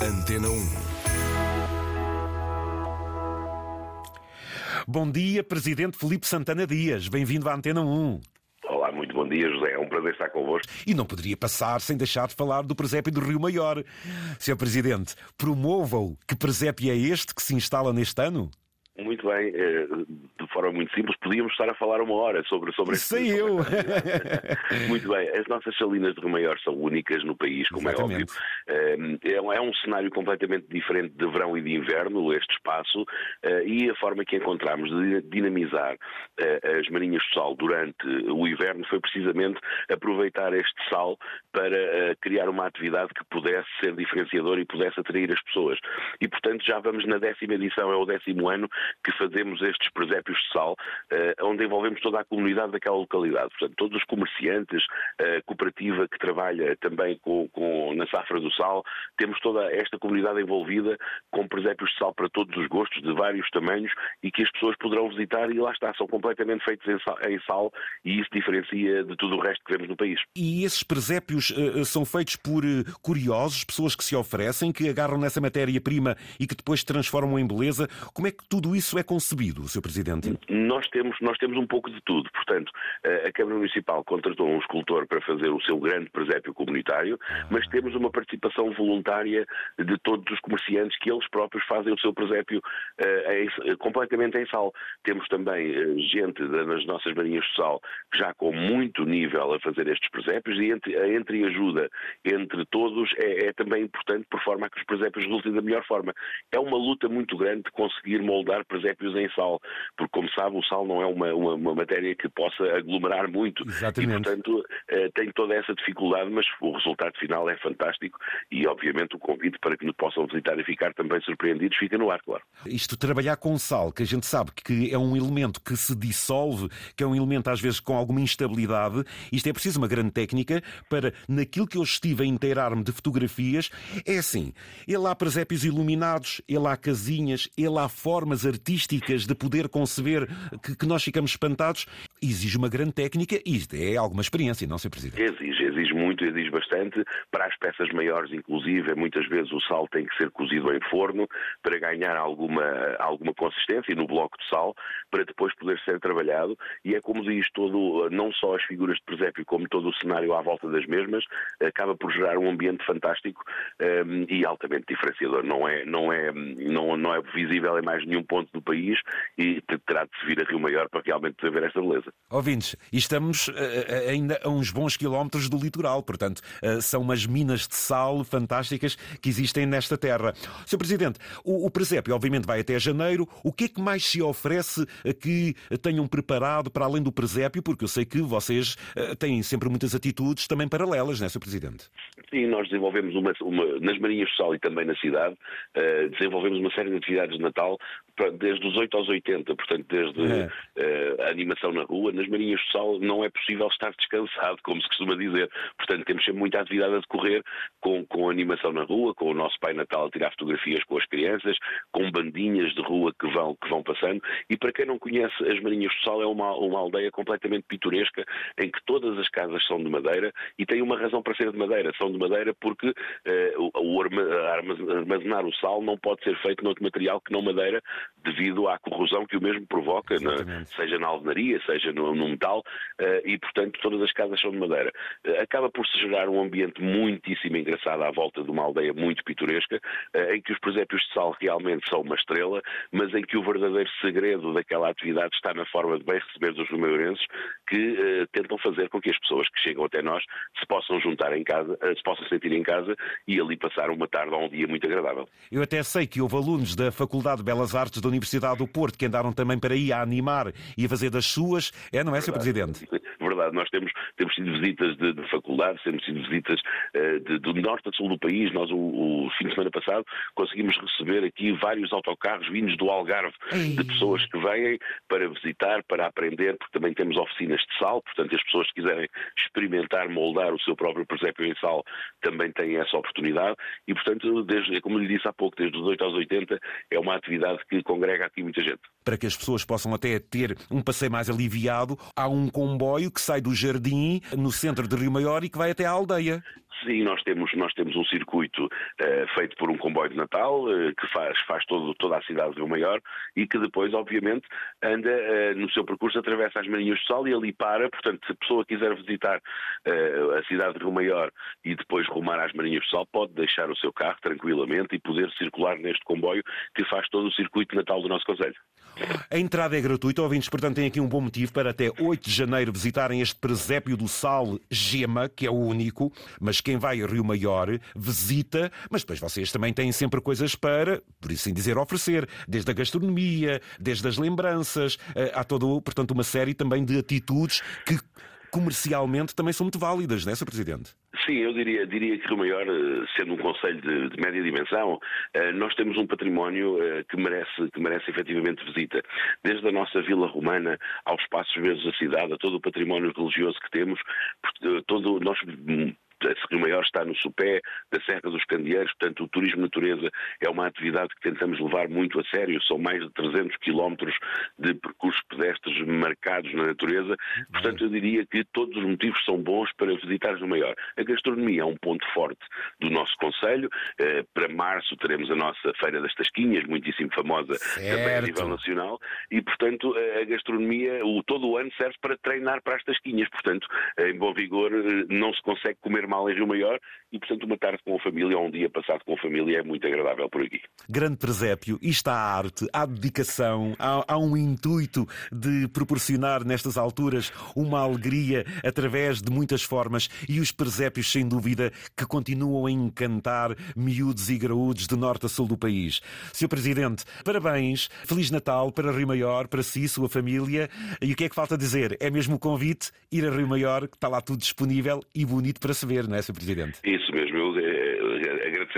Antena 1. Bom dia, Presidente Felipe Santana Dias. Bem-vindo à Antena 1. Olá, muito bom dia, José. É um prazer estar convosco. E não poderia passar sem deixar de falar do presépio do Rio Maior. Sr. Presidente, promova-o. Que presépio é este que se instala neste ano? Muito bem, eh, de forma muito simples, podíamos estar a falar uma hora sobre, sobre este Sei eu! Muito bem, as nossas salinas de Rio Maior são únicas no país, como Exatamente. é óbvio. Eh, É um cenário completamente diferente de verão e de inverno, este espaço, eh, e a forma que encontramos de dinamizar eh, as marinhas de sal durante o inverno foi precisamente aproveitar este sal para eh, criar uma atividade que pudesse ser diferenciadora e pudesse atrair as pessoas. E, portanto, já vamos na décima edição, é o décimo ano, que fazemos estes presépios de sal, onde envolvemos toda a comunidade daquela localidade. Portanto, todos os comerciantes, a cooperativa que trabalha também com, com- na safra do sal, temos toda esta comunidade envolvida com presépios de sal para todos os gostos, de vários tamanhos, e que as pessoas poderão visitar e lá está, são completamente feitos em sal, em sal e isso diferencia de tudo o resto que vemos no país. E esses presépios eh, são feitos por eh, curiosos, pessoas que se oferecem, que agarram nessa matéria-prima e que depois transformam em beleza. Como é que tudo isso é concebido, Sr. Presidente? Nós temos, nós temos um pouco de tudo. Portanto, a Câmara Municipal contratou um escultor para fazer o seu grande presépio comunitário, mas temos uma participação voluntária de todos os comerciantes que eles próprios fazem o seu presépio eh, em- completamente em sal. Temos também eh, gente nas nossas marinhas de sal já com muito nível a fazer estes presépios e entre, a entreajuda entre todos é, é também importante por forma a que os presépios resultem da melhor forma. É uma luta muito grande de conseguir moldar presépios em sal, porque como sabe o sal não é uma, uma, uma matéria que possa aglomerar muito Exatamente. e portanto eh, tem toda essa dificuldade, mas o resultado final é fantástico e obviamente o convite para que nos possam visitar e ficar também surpreendidos fica no ar, claro. Isto trabalhar com sal, que a gente sabe que é um elemento que se dissolve, que é um elemento às vezes com alguma instabilidade, isto é preciso uma grande técnica para, naquilo que eu estive a inteirar-me de fotografias, é assim, ele há presépios iluminados, ele há casinhas, ele há formas artísticas de poder conceber que, que nós ficamos espantados, exige uma grande técnica e isto é alguma experiência, não, Sr. Presidente? Exige, exige muito, exige bastante. Para as peças maiores, inclusive, muitas vezes o sal tem que ser cozido em forno para ganhar alguma, alguma consistência no bloco de sal, para depois poder ser trabalhado. E é como diz todo, não só as figuras de presépio, como todo o cenário à volta das mesmas, acaba por gerar um ambiente fantástico hum, e altamente diferenciador. Não é, não, é, não, não é visível em mais nenhum ponto do país e te- terá de se vir a Rio Maior para realmente ver esta beleza. Ouvintes, e estamos eh, ainda a uns bons quilómetros do litoral, portanto, eh, são umas minas de sal fantásticas que existem nesta terra. Sr. Presidente, o, o presépio obviamente vai até janeiro. O que é que mais se oferece que tenham preparado para além do presépio? Porque eu sei que vocês eh, têm sempre muitas atitudes também paralelas, não é, Sr. Presidente? Sim, nós desenvolvemos uma, uma- nas Marinhas do Sal e também na cidade, eh, desenvolvemos uma série de atividades de Natal para- desde os 8 aos 80, portanto, desde É. eh, a animação na rua. Nas Marinhas do Sal não é possível estar descansado, como se costuma dizer. Portanto, temos sempre muita atividade a decorrer com, com animação na rua, com o nosso Pai Natal a tirar fotografias com as crianças, com bandinhas de rua que vão, que vão passando. E para quem não conhece, as Marinhas do Sal é uma, uma aldeia completamente pitoresca em que todas as casas são de madeira e tem uma razão para ser de madeira. São de madeira porque eh, o, o arma- armaz- armazenar o sal não pode ser feito noutro material que não madeira, devido à corrosão que o mesmo provoca, na- Exatamente. seja na alvenaria, seja no, no metal, eh, e portanto todas as casas são de madeira. Eh, acaba por se gerar um ambiente muitíssimo engraçado à volta de uma aldeia muito pitoresca, em que os presépios de sal realmente são uma estrela, mas em que o verdadeiro segredo daquela atividade está na forma de bem receber dos rumeirenses que tentam fazer com que as pessoas que chegam até nós se possam juntar em casa, se possam sentir em casa e ali passar uma tarde ou um dia muito agradável. Eu até sei que houve alunos da Faculdade de Belas Artes da Universidade do Porto que andaram também para aí a animar e a fazer das suas. É, não é, Sr. Presidente? Verdade, nós temos, temos tido visitas de, de faculdades, temos tido visitas eh, de- do norte a sul do país. Nós, o, o fim de semana passado, conseguimos receber aqui vários autocarros vindos do Algarve, de pessoas que vêm para visitar, para aprender, porque também temos oficinas de sal, portanto, as pessoas que quiserem experimentar, moldar o seu próprio presépio em sal, também têm essa oportunidade. E, portanto, desde, como lhe disse há pouco, desde os 8 aos 80, é uma atividade que congrega aqui muita gente. Para que as pessoas possam até ter um passeio mais aliviado, há um comboio que sai do jardim, no centro de Rio Maior, e que vai até à aldeia. Sim, nós temos, nós temos um circuito eh, feito por um comboio de Natal, que faz, faz todo, toda a cidade de Rio Maior e que depois, obviamente, anda no seu percurso, atravessa as Marinhas do Sal e ali para. Portanto, se a pessoa quiser visitar a cidade de Rio Maior e depois rumar às Marinhas do Sal, pode deixar o seu carro tranquilamente e poder circular neste comboio que faz todo o circuito de Natal do nosso Conselho. A entrada é gratuita, ouvintes, portanto têm aqui um bom motivo para até 8 de janeiro visitarem este presépio do Sal Gema, que é o único, mas quem vai a Rio Maior visita, mas depois vocês também têm sempre coisas para, por assim dizer, oferecer, desde a gastronomia, desde as lembranças, eh, há todo, portanto, uma série também de atitudes que comercialmente também são muito válidas, não é, Sr. Presidente? Sim, eu diria, diria que Rio Maior, eh, sendo um Conselho de, de, média dimensão, eh, nós temos um património eh, que merece, que merece efetivamente visita. Desde a nossa Vila Romana aos espaços verdes da cidade, a todo o património religioso que temos, todo, nós Rio Maior está no sopé da Serra dos Candeeiros, portanto o turismo natureza é uma atividade que tentamos levar muito a sério, são mais de 300 quilómetros de percursos pedestres marcados na natureza, portanto eu diria que todos os motivos são bons para visitar Rio Maior. A gastronomia é um ponto forte do nosso Conselho, eh, para março teremos a nossa Feira das Tasquinhas, muitíssimo famosa certo. também a nível nacional, e portanto a gastronomia, o, todo o ano serve para treinar para as tasquinhas, portanto em bom vigor eh, não se consegue comer mal em Rio Maior e, portanto, uma tarde com a família ou um dia passado com a família é muito agradável por aqui. Grande presépio, isto há arte, há dedicação, há, há um intuito de proporcionar nestas alturas uma alegria através de muitas formas e os presépios, sem dúvida, que continuam a encantar miúdos e graúdos de norte a sul do país. Sr. Presidente, parabéns, Feliz Natal para Rio Maior, para si, sua família. E o que é que falta dizer? É mesmo o convite, ir a Rio Maior, que está lá tudo disponível e bonito para se ver, não é, Sr. Presidente? Isso mesmo. Eu,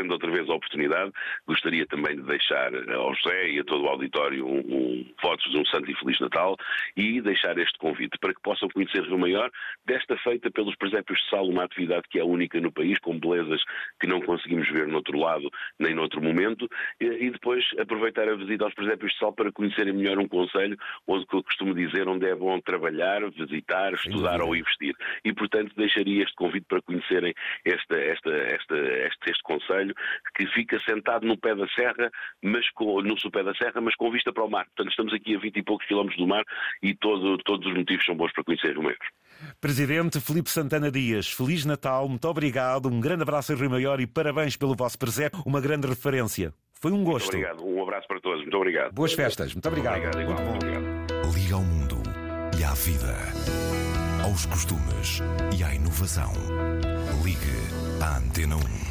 agradecendo outra vez a oportunidade, gostaria também de deixar ao José e a todo o auditório um, um votos de um Santo e Feliz Natal e deixar este convite para que possam conhecer Rio Maior, desta feita pelos presépios de sal, uma atividade que é única no país, com belezas que não conseguimos ver no outro lado nem noutro momento, e depois aproveitar a visita aos presépios de sal para conhecerem melhor um conselho onde, eu costumo dizer, onde é bom trabalhar, visitar, estudar ou investir. E, portanto, deixaria este convite para conhecerem esta, esta, esta, este, este conselho que fica sentado no pé da serra, mas com, no sopé da serra, mas com vista para o mar. Portanto, estamos aqui a 20 e poucos quilómetros do mar e todo, todos os motivos são bons para conhecer o Maior. Presidente Felipe Santana Dias, Feliz Natal, muito obrigado, um grande abraço em Rio Maior e parabéns pelo vosso presépio, uma grande referência. Foi um gosto. Muito obrigado, um abraço para todos, muito obrigado. Boas festas, muito obrigado. Obrigado, igual, muito obrigado. Liga ao mundo e à vida, aos costumes e à inovação. Ligue à Antena 1.